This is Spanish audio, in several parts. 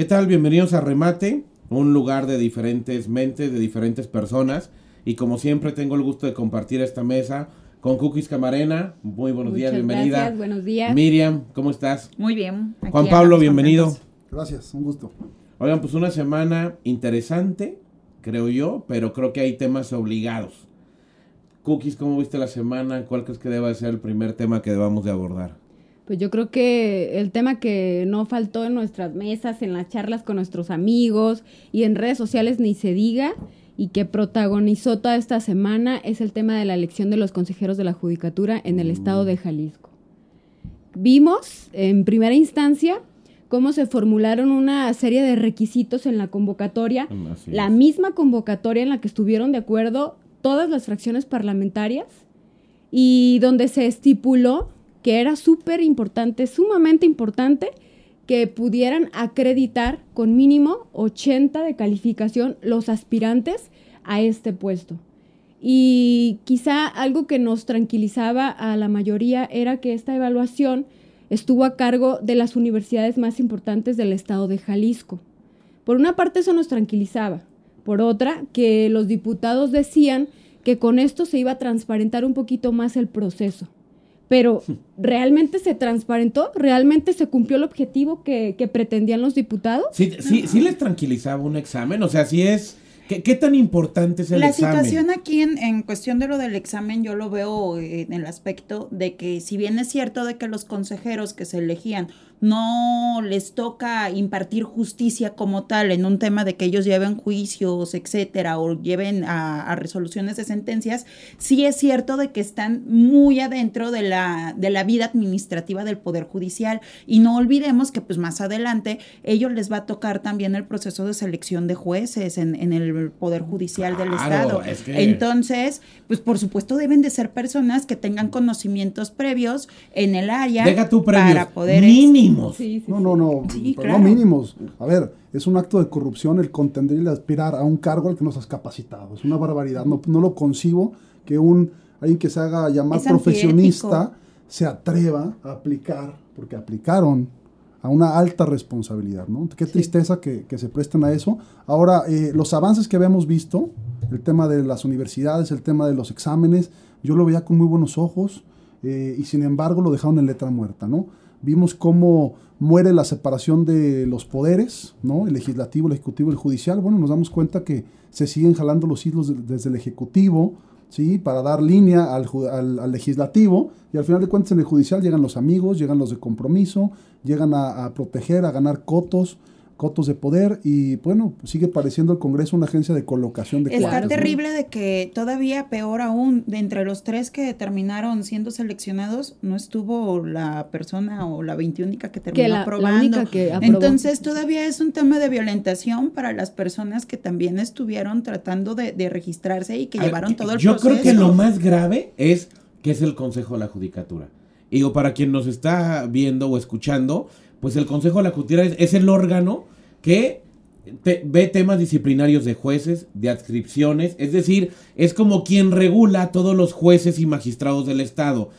¿Qué tal? Bienvenidos a Remate, un lugar de diferentes mentes, de diferentes personas. Y como siempre tengo el gusto de compartir esta mesa con Cookies Camarena. Muy buenos días, bienvenida. Gracias, buenos días. Miriam, ¿cómo estás? Muy bien. Juan Pablo, bienvenido. Gracias, un gusto. Oigan, pues una semana interesante, creo yo, pero creo que hay temas obligados. Cookies, ¿cómo viste la semana? ¿Cuál crees que deba ser el primer tema que debamos de abordar? Pues yo creo que el tema que no faltó en nuestras mesas, en las charlas con nuestros amigos y en redes sociales ni se diga y que protagonizó toda esta semana es el tema de la elección de los consejeros de la Judicatura en el estado de Jalisco. Vimos en primera instancia cómo se formularon una serie de requisitos en la convocatoria, la misma convocatoria en la que estuvieron de acuerdo todas las fracciones parlamentarias y donde se estipuló que era súper importante, sumamente importante, que pudieran acreditar con mínimo 80 de calificación los aspirantes a este puesto. Y quizá algo que nos tranquilizaba a la mayoría era que esta evaluación estuvo a cargo de las universidades más importantes del estado de Jalisco. Por una parte eso nos tranquilizaba, por otra que los diputados decían que con esto se iba a transparentar un poquito más el proceso. Pero ¿realmente se transparentó? ¿Realmente se cumplió el objetivo que, que pretendían los diputados? ¿Sí, sí, sí les tranquilizaba un examen? O sea, si es... ¿Qué, qué tan importante es el La examen? situación aquí en, en cuestión de lo del examen, yo lo veo eh, en el aspecto de que si bien es cierto de que los consejeros que se elegían no les toca impartir justicia como tal en un tema de que ellos lleven juicios, etcétera, o lleven a, a resoluciones de sentencias, sí es cierto de que están muy adentro de la, de la vida administrativa del Poder Judicial. Y no olvidemos que pues más adelante ellos les va a tocar también el proceso de selección de jueces en, en el Poder Judicial del Estado. es que- Entonces, pues por supuesto deben de ser personas que tengan conocimientos previos en el área Deja tu para poder... mínimos. Sí, sí, No, no, no, Sí, pero claro. no mínimos. A ver, es un acto de corrupción el contender y el aspirar a un cargo al que no estás capacitado. Es una barbaridad. No, no lo concibo que un alguien que se haga llamar Es profesionista antiético. se atreva a aplicar, porque aplicaron a una alta responsabilidad, ¿no? Qué tristeza que, que se presten a eso. Ahora, eh, los avances que habíamos visto, el tema de las universidades, el tema de los exámenes, yo lo veía con muy buenos ojos eh, y sin embargo lo dejaron en letra muerta, ¿no? Vimos cómo muere la separación de los poderes, ¿no? El legislativo, el ejecutivo el judicial. Bueno, nos damos cuenta que se siguen jalando los hilos de- desde el ejecutivo, ¿sí? Para dar línea al, legislativo y al final de cuentas en el judicial llegan los amigos, llegan los de compromiso, llegan a proteger, a ganar cotos, cotos de poder y bueno, sigue pareciendo el Congreso una agencia de colocación de Está cuadros, ¿no? terrible de que todavía peor aún, de entre los tres que terminaron siendo seleccionados, no estuvo la persona o la veintiúnica que terminó Que la- la aprobando. única que aprobó. Entonces todavía es un tema de violentación para las personas que también estuvieron tratando de, de registrarse y que A ver, llevaron todo el Yo proceso. creo que lo más grave es que es el Consejo de la Judicatura. Y Digo, para quien nos está viendo o escuchando, pues el Consejo de la Judicatura es, es el órgano que te- ve temas disciplinarios de jueces, de adscripciones, es decir, es como quien regula a todos los jueces y magistrados del Estado.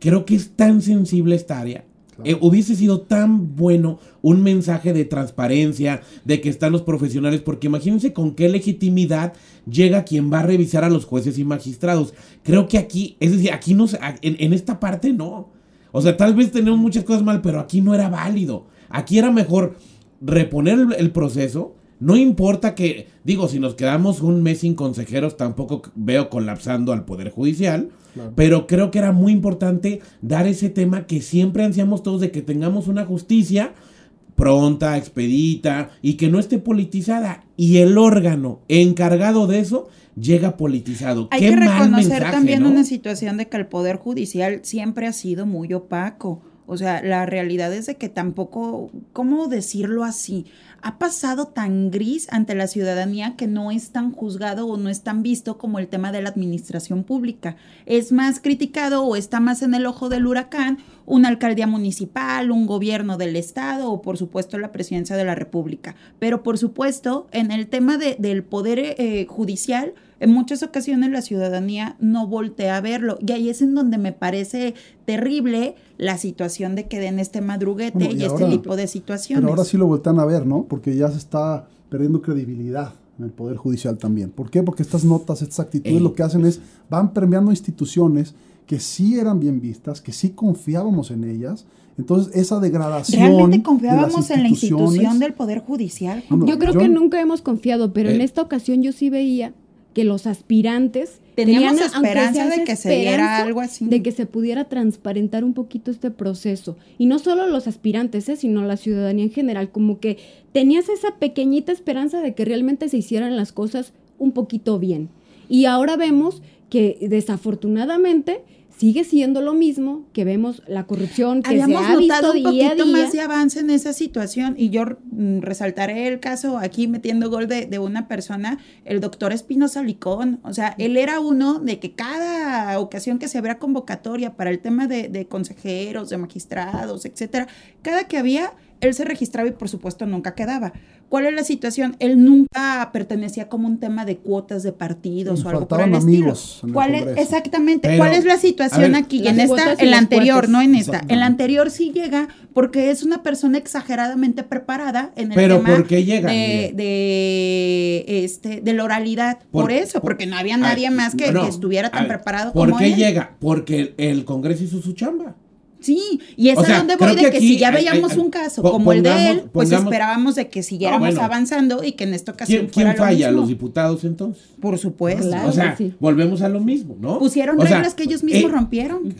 Creo que es tan sensible esta área. Claro. Eh, hubiese sido tan bueno un mensaje de transparencia, de que están los profesionales, porque imagínense con qué legitimidad llega quien va a revisar a los jueces y magistrados. Creo que aquí, es decir, aquí no, en esta parte no. O sea, tal vez tenemos muchas cosas mal, pero aquí no era válido. Aquí era mejor reponer el, el proceso. No importa que, digo, si nos quedamos un mes sin consejeros, tampoco veo colapsando al Poder Judicial. Claro. Pero creo que era muy importante dar ese tema que siempre ansiamos todos de que tengamos una justicia pronta, expedita y que no esté politizada. Y el órgano encargado de eso llega politizado. Hay Qué que mal reconocer mensaje, también ¿no? una situación de que el Poder Judicial siempre ha sido muy opaco. O sea, la realidad es de que tampoco, ¿cómo decirlo así? Ha pasado tan gris ante la ciudadanía que no es tan juzgado o no es tan visto como el tema de la administración pública. Es más criticado o está más en el ojo del huracán una alcaldía municipal, un gobierno del estado o por supuesto la presidencia de la república. Pero por supuesto, en el tema de, del poder eh, judicial, en muchas ocasiones la ciudadanía no voltea a verlo. Y ahí es en donde me parece terrible la situación de que den este madruguete Bueno, y, y este tipo de situaciones. Pero ahora sí lo voltean a ver, ¿no? Porque ya se está perdiendo credibilidad en el Poder Judicial también. ¿Por qué? Porque estas notas, estas actitudes Ey. lo que hacen es, van permeando instituciones que sí eran bien vistas, que sí confiábamos en ellas. Entonces, esa degradación. ¿Realmente de las confiábamos en la institución del Poder Judicial? Yo creo yo- que nunca hemos confiado, pero en Eh. esta ocasión yo sí veía que los aspirantes Teníamos tenían, esperanza de que se diera esperanza algo así. de que se pudiera transparentar un poquito este proceso. Y no solo los aspirantes, ¿eh? sino la ciudadanía en general, como que tenías esa pequeñita esperanza de que realmente se hicieran las cosas un poquito bien. Y ahora vemos que desafortunadamente sigue siendo lo mismo, que vemos la corrupción que Habíamos se ha notado visto un día a poquito día. más de avance en esa situación y yo mm, resaltaré el caso aquí metiendo gol de, de una persona, el doctor Espinosa Licón. O sea, él era uno de que cada ocasión que se abría convocatoria para el tema de, de consejeros, de magistrados, etcétera, cada que había, él se registraba y por supuesto nunca quedaba. ¿Cuál es la situación? Él nunca pertenecía como un tema de cuotas de partidos Sí, o algo por el estilo. amigos ¿Cuál es, exactamente. Pero, ¿Cuál es la situación ver, aquí? En esta, en la anterior, cuates. no en esta. En la anterior sí llega porque es una persona exageradamente preparada en el Pero tema ¿por qué llega, de, este, de la oralidad. Por, Por- eso, por- porque no había nadie ver, más que, no, que estuviera tan ver, preparado ¿Por como qué él. llega? Porque el, el Congreso hizo su chamba. Sí, y es O a donde voy de que si ya veíamos hay- un caso po- como el de él, pues pongamos- esperábamos de que siguiéramos bueno. avanzando y que en esta ocasión ¿Quién, fuera quién falla? lo mismo. ¿Los diputados entonces? Por supuesto. Claro. o sea, sí. volvemos a lo mismo, ¿no? Pusieron O sea, reglas que ellos mismos eh, rompieron.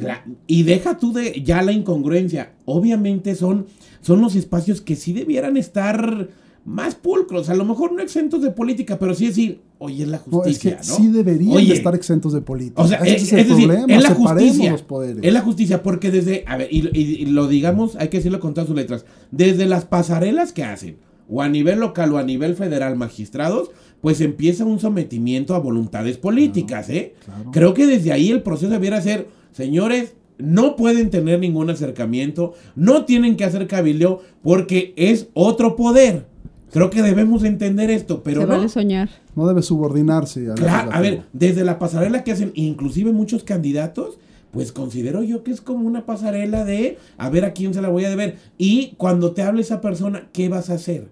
Y deja tú de ya la incongruencia. Obviamente son, son los espacios que sí debieran estar más pulcros. A lo mejor no exentos de política, pero sí decir, oye, es la No, es que justicia, ¿no? sí deberían Oye, de estar exentos de política. O sea, Ese es, es el es decir, problema. es la justicia. los poderes. Es la justicia, porque desde, a ver, y, y- y lo digamos, hay que decirlo con todas sus letras, desde las pasarelas que hacen, o a nivel local o a nivel federal, magistrados, pues empieza un sometimiento a voluntades políticas, ¿eh? claro. Creo que desde ahí el proceso debiera ser, señores, no pueden tener ningún acercamiento, no tienen que hacer cabildeo, porque es otro poder. Creo que debemos entender esto, pero Se no. vale soñar. No debe subordinarse al Claro, a ver, desde la pasarela que hacen, inclusive muchos candidatos, pues considero yo que es como una pasarela de a ver a quién se la voy a deber. Y cuando te hable esa persona, ¿qué vas a hacer?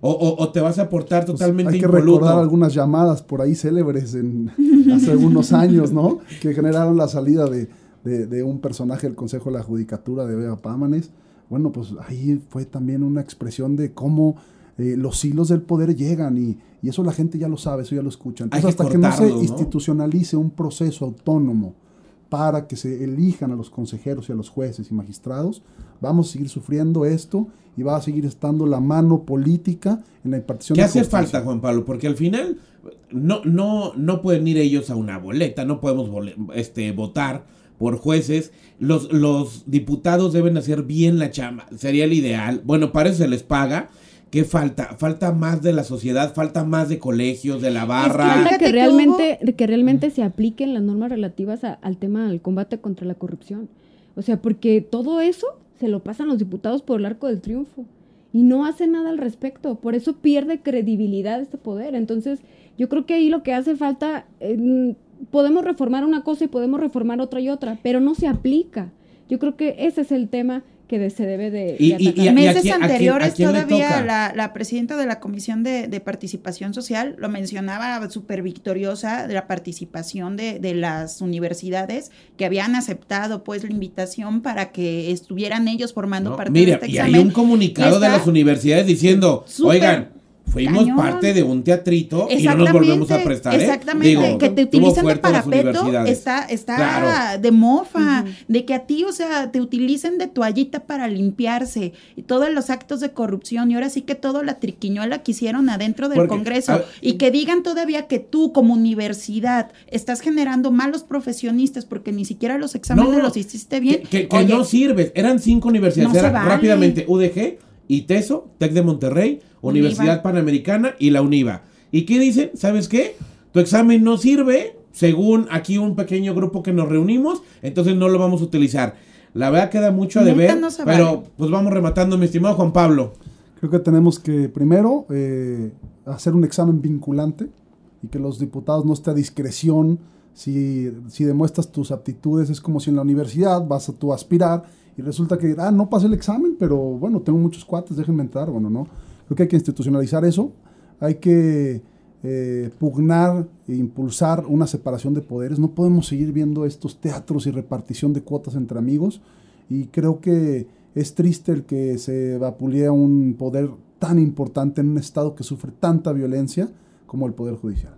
O, o- o te vas a portar Pues totalmente hay que impoluto. recordar algunas llamadas por ahí célebres en, hace algunos años, ¿no? Que generaron la salida de, de- de un personaje del Consejo de la Judicatura de Vega Pámanes. Bueno, pues ahí fue también una expresión de cómo eh, los hilos del poder llegan y, y eso la gente ya lo sabe, eso ya lo escucha. Entonces, hasta que no se institucionalice un proceso autónomo para que se elijan a los consejeros y a los jueces y magistrados, vamos a seguir sufriendo esto y va a seguir estando la mano política en la impartición ¿Qué de hace falta, Juan Pablo? Porque al final no, no, no pueden ir ellos a una boleta, no podemos este, votar por jueces. Los, los diputados deben hacer bien la chamba, sería el ideal. Bueno, para eso se les paga. ¿Qué falta? Falta más de la sociedad, falta más de colegios, de la barra. Falta Fíjate que que realmente, que realmente se apliquen las normas relativas a- al tema del combate contra la corrupción. O sea, porque todo eso se lo pasan los diputados por el arco del triunfo y no hacen nada al respecto. Por eso pierde credibilidad este poder. Entonces, yo creo que ahí lo que hace falta, eh, podemos reformar una cosa y podemos reformar otra y otra, pero no se aplica. Yo creo que ese es el tema que de- se debe de, Y- de y- y Meses quién- a quién- anteriores a quién le todavía la, la presidenta de la Comisión de, de Participación Social lo mencionaba súper victoriosa de la participación de, de las universidades que habían aceptado pues la invitación para que estuvieran ellos formando ¿no? parte Mira, de este y hay examen. un comunicado de las universidades diciendo, oigan, fuimos cañón. parte de un teatrito y no nos volvemos a prestar. ¿eh?". Exactamente, Digo, que te utilizan de parapeto está, está Claro. de mofa, de que a ti, o sea, te utilicen de toallita para limpiarse y todos los actos de corrupción y ahora sí que toda la triquiñuela que hicieron adentro del Porque, Congreso a y que digan todavía que tú como universidad estás generando malos profesionistas porque ni siquiera los exámenes No, los hiciste bien. Que, que- que Oye, no sirves. Eran cinco universidades. No se Era vale. rápidamente UDG, ITESO, TEC de Monterrey, Universidad Univa. Panamericana y la UNIVA. ¿Y qué dicen? ¿Sabes qué? Tu examen no sirve, según aquí un pequeño grupo que nos reunimos, entonces no lo vamos a utilizar. La verdad queda mucho a deber, no pero vale. pues vamos rematando, mi estimado Juan Pablo. Creo que tenemos que primero eh, hacer un examen vinculante y que los diputados no esté a discreción. Si, si demuestras tus aptitudes, es como si en la universidad vas a tú a aspirar y resulta que, ah, no pasé el examen, pero bueno, tengo muchos cuates, déjenme entrar. Bueno, no. Creo que hay que institucionalizar eso. Hay que eh, pugnar e impulsar una separación de poderes. No podemos seguir viendo estos teatros y repartición de cuotas entre amigos. Y creo que es triste el que se vapulea un poder tan importante en un Estado que sufre tanta violencia como el Poder Judicial.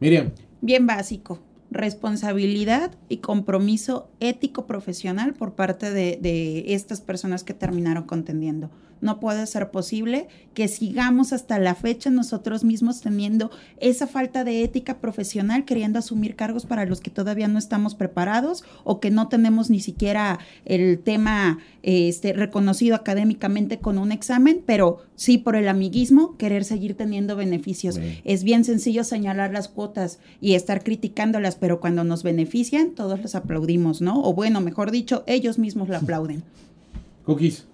Miriam, Bien básico. Responsabilidad y compromiso ético profesional por parte de, estas personas que terminaron contendiendo. No puede ser posible que sigamos hasta la fecha nosotros mismos teniendo esa falta de ética profesional, queriendo asumir cargos para los que todavía no estamos preparados o que no tenemos ni siquiera el tema este, reconocido académicamente con un examen, pero sí por el amiguismo querer seguir teniendo beneficios. Es bien sencillo señalar las cuotas y estar criticándolas, pero cuando nos benefician, todos les aplaudimos, ¿no? O bueno, mejor dicho, ellos mismos la aplauden. Cookies,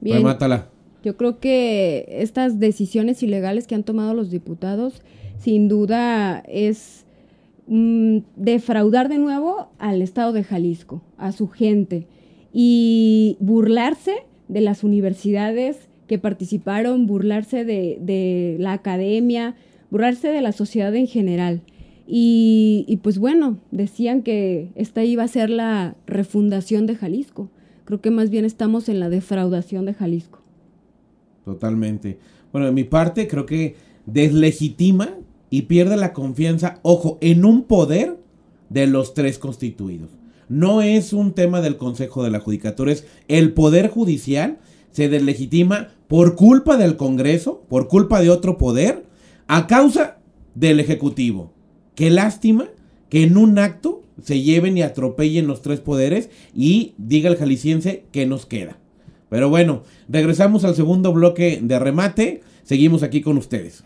Bien, remátala. yo creo que estas decisiones ilegales que han tomado los diputados, sin duda es mm, defraudar de nuevo al Estado de Jalisco, a su gente, y burlarse de las universidades que participaron, burlarse de, la academia, burlarse de la sociedad en general. Y, y pues bueno, decían que esta iba a ser la refundación de Jalisco. Creo que más bien estamos en la defraudación de Jalisco. Totalmente. Bueno, de mi parte, creo que deslegitima y pierde la confianza, ojo, en un poder de los tres constituidos. No es un tema del Consejo de la Judicatura, es el Poder Judicial se deslegitima por culpa del Congreso, por culpa de otro poder, a causa del Ejecutivo. Qué lástima que en un acto se lleven y atropellen los tres poderes y diga el jalisciense que nos queda. Pero bueno, regresamos al segundo bloque de remate. Seguimos aquí con ustedes.